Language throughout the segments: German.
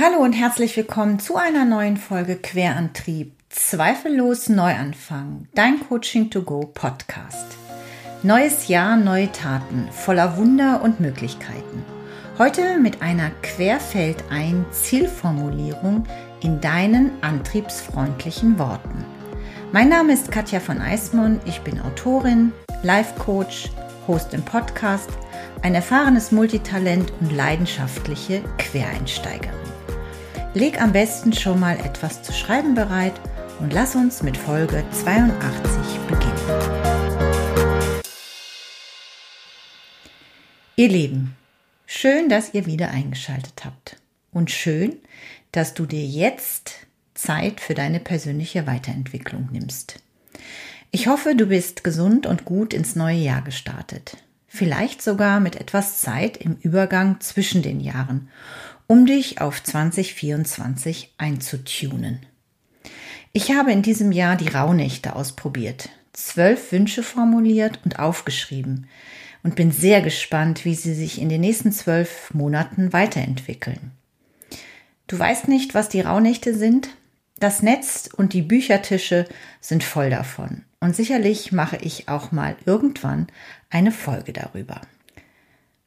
Hallo und herzlich willkommen zu einer neuen Folge Querantrieb. Zweifellos Neuanfang. Dein Coaching to Go Podcast. Neues Jahr, neue Taten, voller Wunder und Möglichkeiten. Heute mit einer Querfeldein Zielformulierung in deinen antriebsfreundlichen Worten. Mein Name ist Katja von Eismon. Ich bin Autorin, Life Coach, Host im Podcast, ein erfahrenes Multitalent und leidenschaftliche Quereinsteigerin. Leg am besten schon mal etwas zu schreiben bereit und lass uns mit Folge 82 beginnen. Ihr Lieben, schön, dass ihr wieder eingeschaltet habt und schön, dass du dir jetzt Zeit für deine persönliche Weiterentwicklung nimmst. Ich hoffe, du bist gesund und gut ins neue Jahr gestartet. Vielleicht sogar mit etwas Zeit im Übergang zwischen den Jahren um dich auf 2024 einzutunen. Ich habe in diesem Jahr die Rauhnächte ausprobiert, zwölf Wünsche formuliert und aufgeschrieben und bin sehr gespannt, wie sie sich in den nächsten zwölf Monaten weiterentwickeln. Du weißt nicht, was die Rauhnächte sind? Das Netz und die Büchertische sind voll davon. Und sicherlich mache ich auch mal irgendwann eine Folge darüber.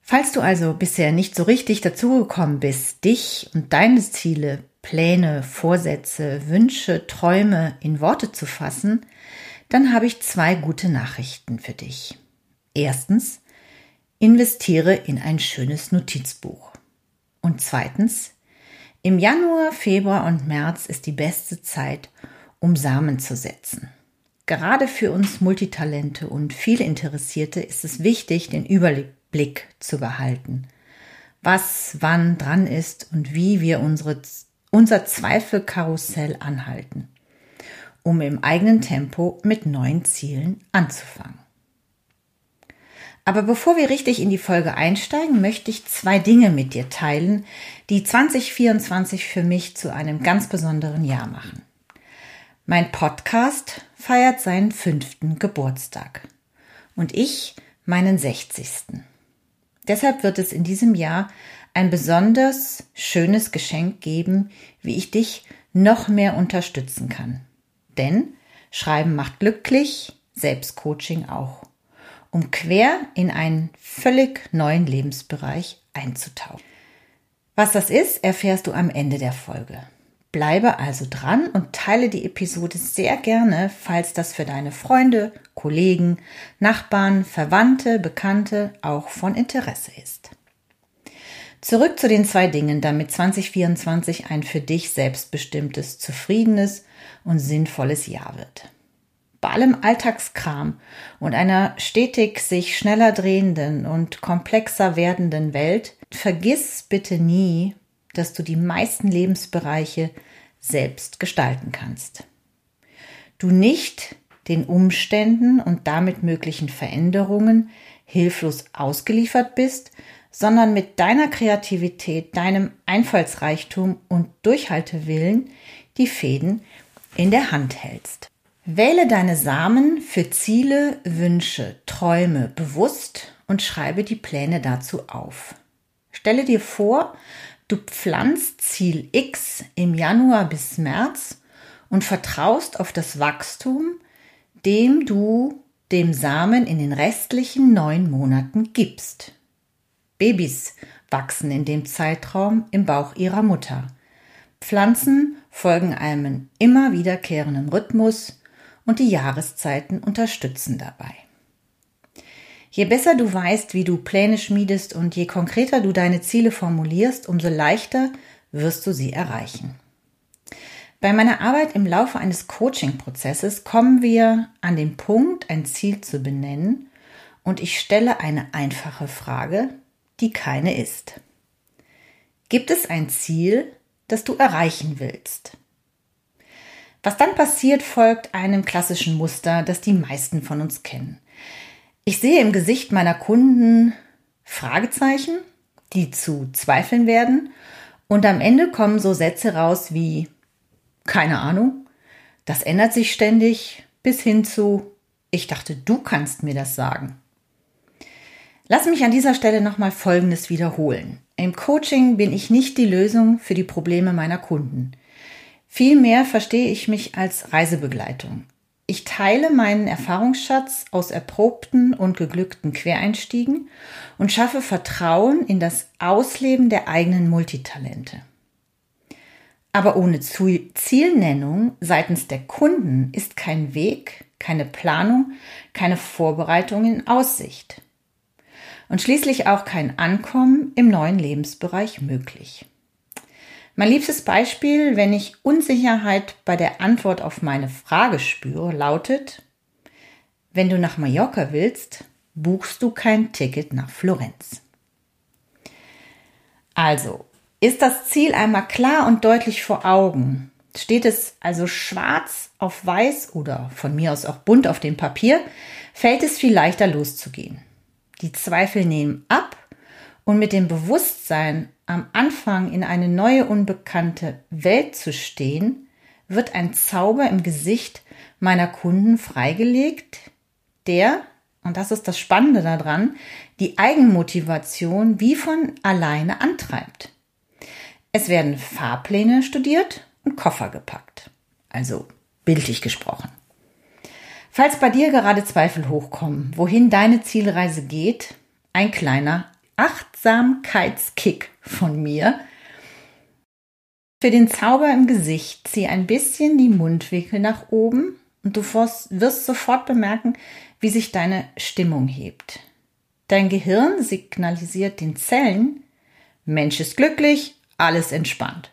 Falls du also bisher nicht so richtig dazugekommen bist, dich und deine Ziele, Pläne, Vorsätze, Wünsche, Träume in Worte zu fassen, dann habe ich zwei gute Nachrichten für dich. Erstens, investiere in ein schönes Notizbuch. Und zweitens, im Januar, Februar und März ist die beste Zeit, um Samen zu setzen. Gerade für uns Multitalente und viele Interessierte ist es wichtig, den Überblick Blick zu behalten. Was wann dran ist und wie wir unsere, unser Zweifelkarussell anhalten, um im eigenen Tempo mit neuen Zielen anzufangen. Aber bevor wir richtig in die Folge einsteigen, möchte ich zwei Dinge mit dir teilen, die 2024 für mich zu einem ganz besonderen Jahr machen. Mein Podcast feiert seinen fünften Geburtstag und ich meinen sechzigsten. Deshalb wird es in diesem Jahr ein besonders schönes Geschenk geben, wie ich dich noch mehr unterstützen kann. Denn Schreiben macht glücklich, Selbstcoaching auch, um quer in einen völlig neuen Lebensbereich einzutauchen. Was das ist, erfährst du am Ende der Folge. Bleibe also dran und teile die Episode sehr gerne, falls das für deine Freunde, Kollegen, Nachbarn, Verwandte, Bekannte auch von Interesse ist. Zurück zu den zwei Dingen, damit 2024 ein für dich selbstbestimmtes, zufriedenes und sinnvolles Jahr wird. Bei allem Alltagskram und einer stetig sich schneller drehenden und komplexer werdenden Welt, vergiss bitte nie, dass du die meisten Lebensbereiche selbst gestalten kannst. Du nicht den Umständen und damit möglichen Veränderungen hilflos ausgeliefert bist, sondern mit deiner Kreativität, deinem Einfallsreichtum und Durchhaltewillen die Fäden in der Hand hältst. Wähle deine Samen für Ziele, Wünsche, Träume bewusst und schreibe die Pläne dazu auf. Stelle dir vor, Du pflanzt Ziel X im Januar bis März und vertraust auf das Wachstum, dem du dem Samen in den restlichen neun Monaten gibst. Babys wachsen in dem Zeitraum im Bauch ihrer Mutter. Pflanzen folgen einem immer wiederkehrenden Rhythmus und die Jahreszeiten unterstützen dabei. Je besser du weißt, wie du Pläne schmiedest und je konkreter du deine Ziele formulierst, umso leichter wirst du sie erreichen. Bei meiner Arbeit im Laufe eines Coaching-Prozesses kommen wir an den Punkt, ein Ziel zu benennen und ich stelle eine einfache Frage, die keine ist. Gibt es ein Ziel, das du erreichen willst? Was dann passiert, folgt einem klassischen Muster, das die meisten von uns kennen. Ich sehe im Gesicht meiner Kunden Fragezeichen, die zu Zweifeln werden. Und am Ende kommen so Sätze raus wie, keine Ahnung, das ändert sich ständig, bis hin zu, ich dachte, du kannst mir das sagen. Lass mich an dieser Stelle nochmal Folgendes wiederholen. Im Coaching bin ich nicht die Lösung für die Probleme meiner Kunden. Vielmehr verstehe ich mich als Reisebegleitung. Ich teile meinen Erfahrungsschatz aus erprobten und geglückten Quereinstiegen und schaffe Vertrauen in das Ausleben der eigenen Multitalente. Aber ohne Zielnennung seitens der Kunden ist kein Weg, keine Planung, keine Vorbereitung in Aussicht. Und schließlich auch kein Ankommen im neuen Lebensbereich möglich. Mein liebstes Beispiel, wenn ich Unsicherheit bei der Antwort auf meine Frage spüre, lautet, wenn du nach Mallorca willst, buchst du kein Ticket nach Florenz. Also, ist das Ziel einmal klar und deutlich vor Augen, steht es also schwarz auf weiß oder von mir aus auch bunt auf dem Papier, fällt es viel leichter loszugehen. Die Zweifel nehmen ab und mit dem Bewusstsein, am Anfang in eine neue unbekannte Welt zu stehen, wird ein Zauber im Gesicht meiner Kunden freigelegt, der, und das ist das Spannende daran, die Eigenmotivation wie von alleine antreibt. Es werden Fahrpläne studiert und Koffer gepackt. Also bildlich gesprochen. Falls bei dir gerade Zweifel hochkommen, wohin deine Zielreise geht, ein kleiner Achtsamkeitskick von mir. Für den Zauber im Gesicht zieh ein bisschen die Mundwinkel nach oben und du wirst sofort bemerken, wie sich deine Stimmung hebt. Dein Gehirn signalisiert den Zellen, Mensch ist glücklich, alles entspannt.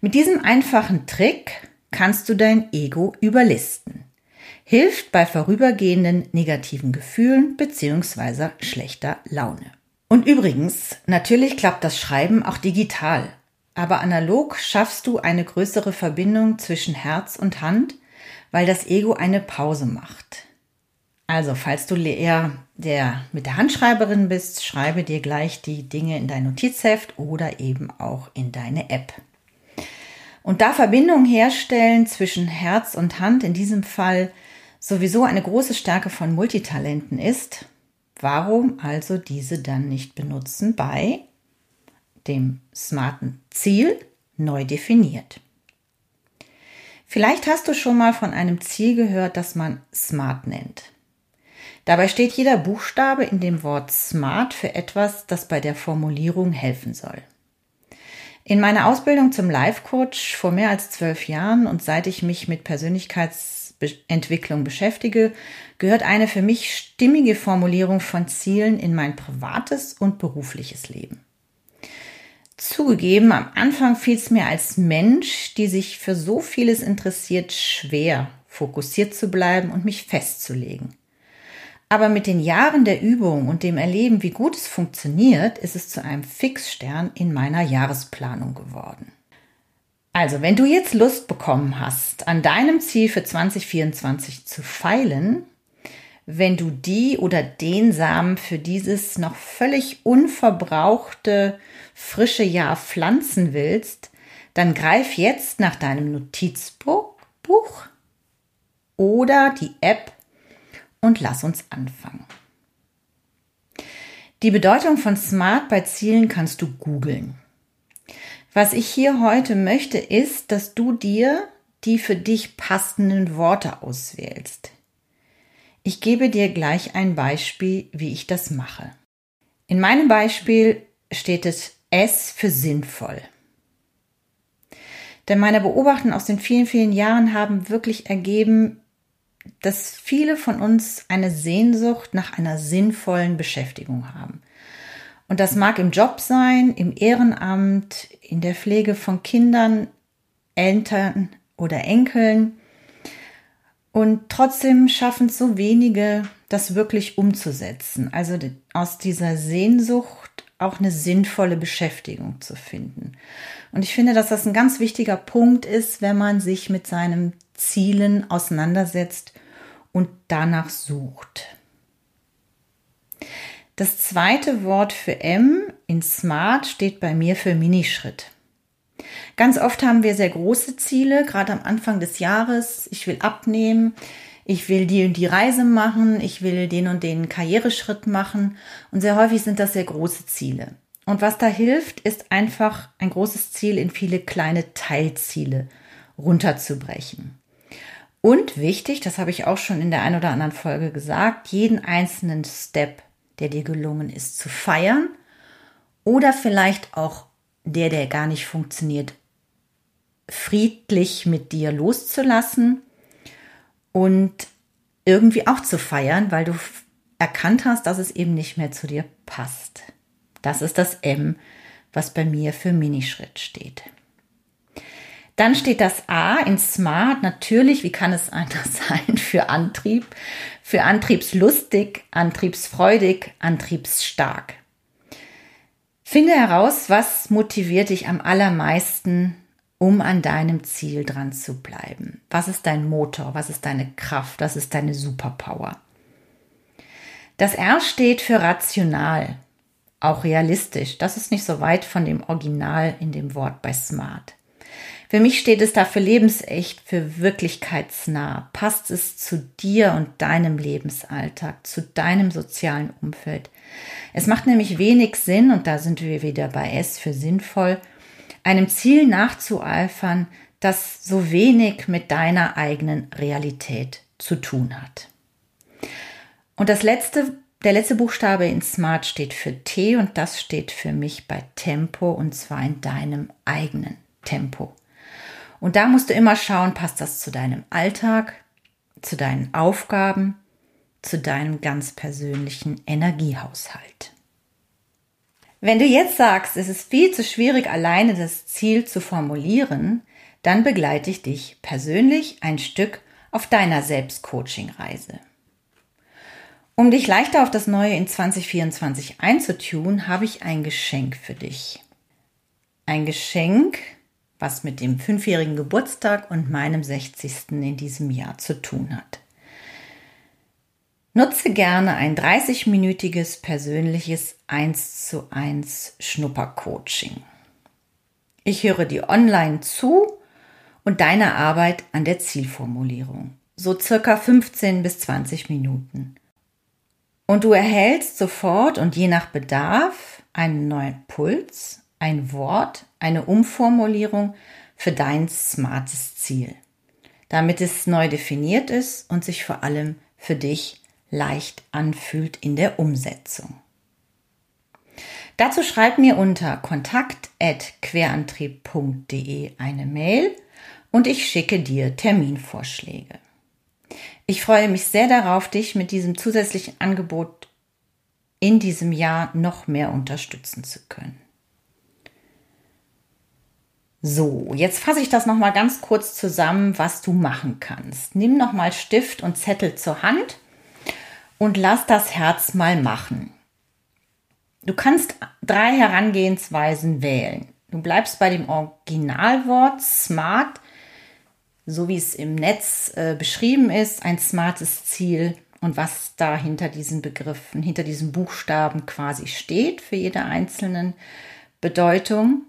Mit diesem einfachen Trick kannst du dein Ego überlisten. Hilft bei vorübergehenden negativen Gefühlen bzw. schlechter Laune. Und übrigens, natürlich klappt das Schreiben auch digital. Aber analog schaffst du eine größere Verbindung zwischen Herz und Hand, weil das Ego eine Pause macht. Also, falls du eher der mit der Handschreiberin bist, schreibe dir gleich die Dinge in dein Notizheft oder eben auch in deine App. Und da Verbindung herstellen zwischen Herz und Hand in diesem Fall sowieso eine große Stärke von Multitalenten ist, Warum also diese dann nicht benutzen bei dem smarten Ziel neu definiert? Vielleicht hast du schon mal von einem Ziel gehört, das man SMART nennt. Dabei steht jeder Buchstabe in dem Wort SMART für etwas, das bei der Formulierung helfen soll. In meiner Ausbildung zum Life Coach vor mehr als zwölf Jahren und seit ich mich mit Persönlichkeits Entwicklung beschäftige, gehört eine für mich stimmige Formulierung von Zielen in mein privates und berufliches Leben. Zugegeben, am Anfang fiel es mir als Mensch, die sich für so vieles interessiert, schwer, fokussiert zu bleiben und mich festzulegen. Aber mit den Jahren der Übung und dem Erleben, wie gut es funktioniert, ist es zu einem Fixstern in meiner Jahresplanung geworden. Also, wenn du jetzt Lust bekommen hast, an deinem Ziel für 2024 zu feilen, wenn du die oder den Samen für dieses noch völlig unverbrauchte frische Jahr pflanzen willst, dann greif jetzt nach deinem Notizbuch oder die App und lass uns anfangen. Die Bedeutung von Smart bei Zielen kannst du googeln. Was ich hier heute möchte, ist, dass du dir die für dich passenden Worte auswählst. Ich gebe dir gleich ein Beispiel, wie ich das mache. In meinem Beispiel steht es S für sinnvoll. Denn meine Beobachtungen aus den vielen, vielen Jahren haben wirklich ergeben, dass viele von uns eine Sehnsucht nach einer sinnvollen Beschäftigung haben. Und das mag im Job sein, im Ehrenamt, in der Pflege von Kindern, Eltern oder Enkeln. Und trotzdem schaffen es so wenige, das wirklich umzusetzen. Also aus dieser Sehnsucht auch eine sinnvolle Beschäftigung zu finden. Und ich finde, dass das ein ganz wichtiger Punkt ist, wenn man sich mit seinen Zielen auseinandersetzt und danach sucht. Das zweite Wort für M in Smart steht bei mir für Minischritt. Ganz oft haben wir sehr große Ziele, gerade am Anfang des Jahres. Ich will abnehmen, ich will die und die Reise machen, ich will den und den Karriereschritt machen. Und sehr häufig sind das sehr große Ziele. Und was da hilft, ist einfach ein großes Ziel in viele kleine Teilziele runterzubrechen. Und wichtig, das habe ich auch schon in der einen oder anderen Folge gesagt, jeden einzelnen Step, der dir gelungen ist, zu feiern oder vielleicht auch der, der gar nicht funktioniert, friedlich mit dir loszulassen und irgendwie auch zu feiern, weil du erkannt hast, dass es eben nicht mehr zu dir passt. Das ist das M, was bei mir für Minischritt steht. Dann steht das A in Smart natürlich, wie kann es anders sein, für Antrieb, für antriebslustig, antriebsfreudig, antriebsstark. Finde heraus, was motiviert dich am allermeisten, um an deinem Ziel dran zu bleiben. Was ist dein Motor? Was ist deine Kraft? Was ist deine Superpower? Das R steht für rational, auch realistisch. Das ist nicht so weit von dem Original in dem Wort bei Smart. Für mich steht es da für lebensecht, für wirklichkeitsnah. Passt es zu dir und deinem Lebensalltag, zu deinem sozialen Umfeld? Es macht nämlich wenig Sinn, und da sind wir wieder bei S für sinnvoll, einem Ziel nachzueifern, das so wenig mit deiner eigenen Realität zu tun hat. Und das letzte, der letzte Buchstabe in Smart steht für T und das steht für mich bei Tempo und zwar in deinem eigenen Tempo. Und da musst du immer schauen, passt das zu deinem Alltag, zu deinen Aufgaben, zu deinem ganz persönlichen Energiehaushalt. Wenn du jetzt sagst, es ist viel zu schwierig, alleine das Ziel zu formulieren, dann begleite ich dich persönlich ein Stück auf deiner Selbstcoaching-Reise. Um dich leichter auf das Neue in 2024 einzutun, habe ich ein Geschenk für dich. Ein Geschenk, was mit dem fünfjährigen Geburtstag und meinem 60. in diesem Jahr zu tun hat. Nutze gerne ein 30-minütiges persönliches 1 zu 1 Schnuppercoaching. Ich höre dir online zu und deine Arbeit an der Zielformulierung. So circa 15 bis 20 Minuten. Und du erhältst sofort und je nach Bedarf einen neuen Puls, ein Wort, eine Umformulierung für dein smartes Ziel, damit es neu definiert ist und sich vor allem für dich leicht anfühlt in der Umsetzung. Dazu schreib mir unter kontakt@querantrieb.de eine Mail und ich schicke dir Terminvorschläge. Ich freue mich sehr darauf, dich mit diesem zusätzlichen Angebot in diesem Jahr noch mehr unterstützen zu können. So, jetzt fasse ich das noch mal ganz kurz zusammen, was du machen kannst. Nimm noch mal Stift und Zettel zur Hand und lass das Herz mal machen. Du kannst drei Herangehensweisen wählen. Du bleibst bei dem Originalwort smart, so wie es im Netz äh, beschrieben ist, ein smartes Ziel und was da hinter diesen Begriffen, hinter diesen Buchstaben quasi steht für jede einzelnen Bedeutung.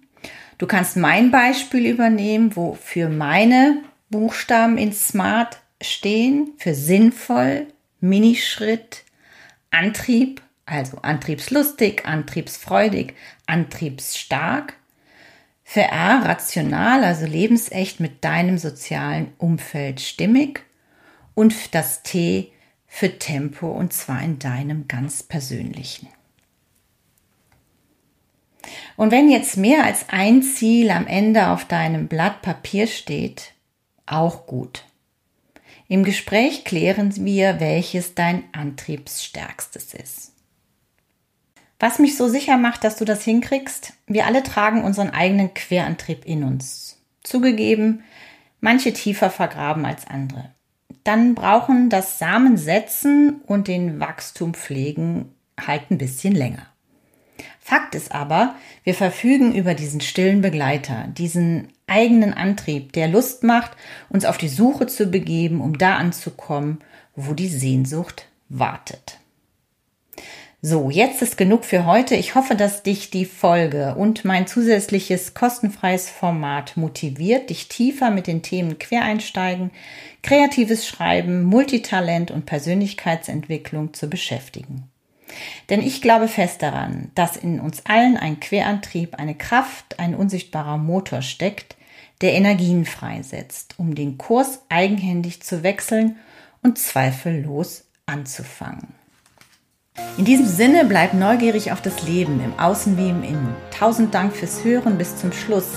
Du kannst mein Beispiel übernehmen, wo für meine Buchstaben in Smart stehen, für sinnvoll, Minischritt, Antrieb, also antriebslustig, antriebsfreudig, antriebsstark. Für R rational, also lebensecht mit deinem sozialen Umfeld stimmig. Und das T für Tempo und zwar in deinem ganz persönlichen. Und wenn jetzt mehr als ein Ziel am Ende auf deinem Blatt Papier steht, auch gut. Im Gespräch klären wir, welches dein antriebsstärkstes ist. Was mich so sicher macht, dass du das hinkriegst, wir alle tragen unseren eigenen Querantrieb in uns. Zugegeben, manche tiefer vergraben als andere. Dann brauchen das Samensetzen und den Wachstum pflegen halt ein bisschen länger. Fakt ist aber, wir verfügen über diesen stillen Begleiter, diesen eigenen Antrieb, der Lust macht, uns auf die Suche zu begeben, um da anzukommen, wo die Sehnsucht wartet. So, jetzt ist genug für heute. Ich hoffe, dass dich die Folge und mein zusätzliches kostenfreies Format motiviert, dich tiefer mit den Themen Quereinsteigen, kreatives Schreiben, Multitalent und Persönlichkeitsentwicklung zu beschäftigen. Denn ich glaube fest daran, dass in uns allen ein Querantrieb, eine Kraft, ein unsichtbarer Motor steckt, der Energien freisetzt, um den Kurs eigenhändig zu wechseln und zweifellos anzufangen. In diesem Sinne bleib neugierig auf das Leben im Außen wie im Innen. Tausend Dank fürs Hören bis zum Schluss.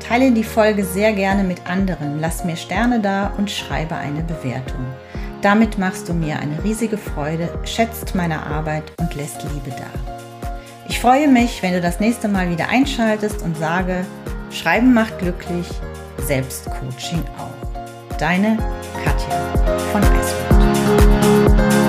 Teile die Folge sehr gerne mit anderen, lass mir Sterne da und schreibe eine Bewertung. Damit machst du mir eine riesige Freude, schätzt meine Arbeit und lässt Liebe da. Ich freue mich, wenn du das nächste Mal wieder einschaltest und sage, Schreiben macht glücklich, Selbstcoaching auch. Deine Katja von Eisfeld.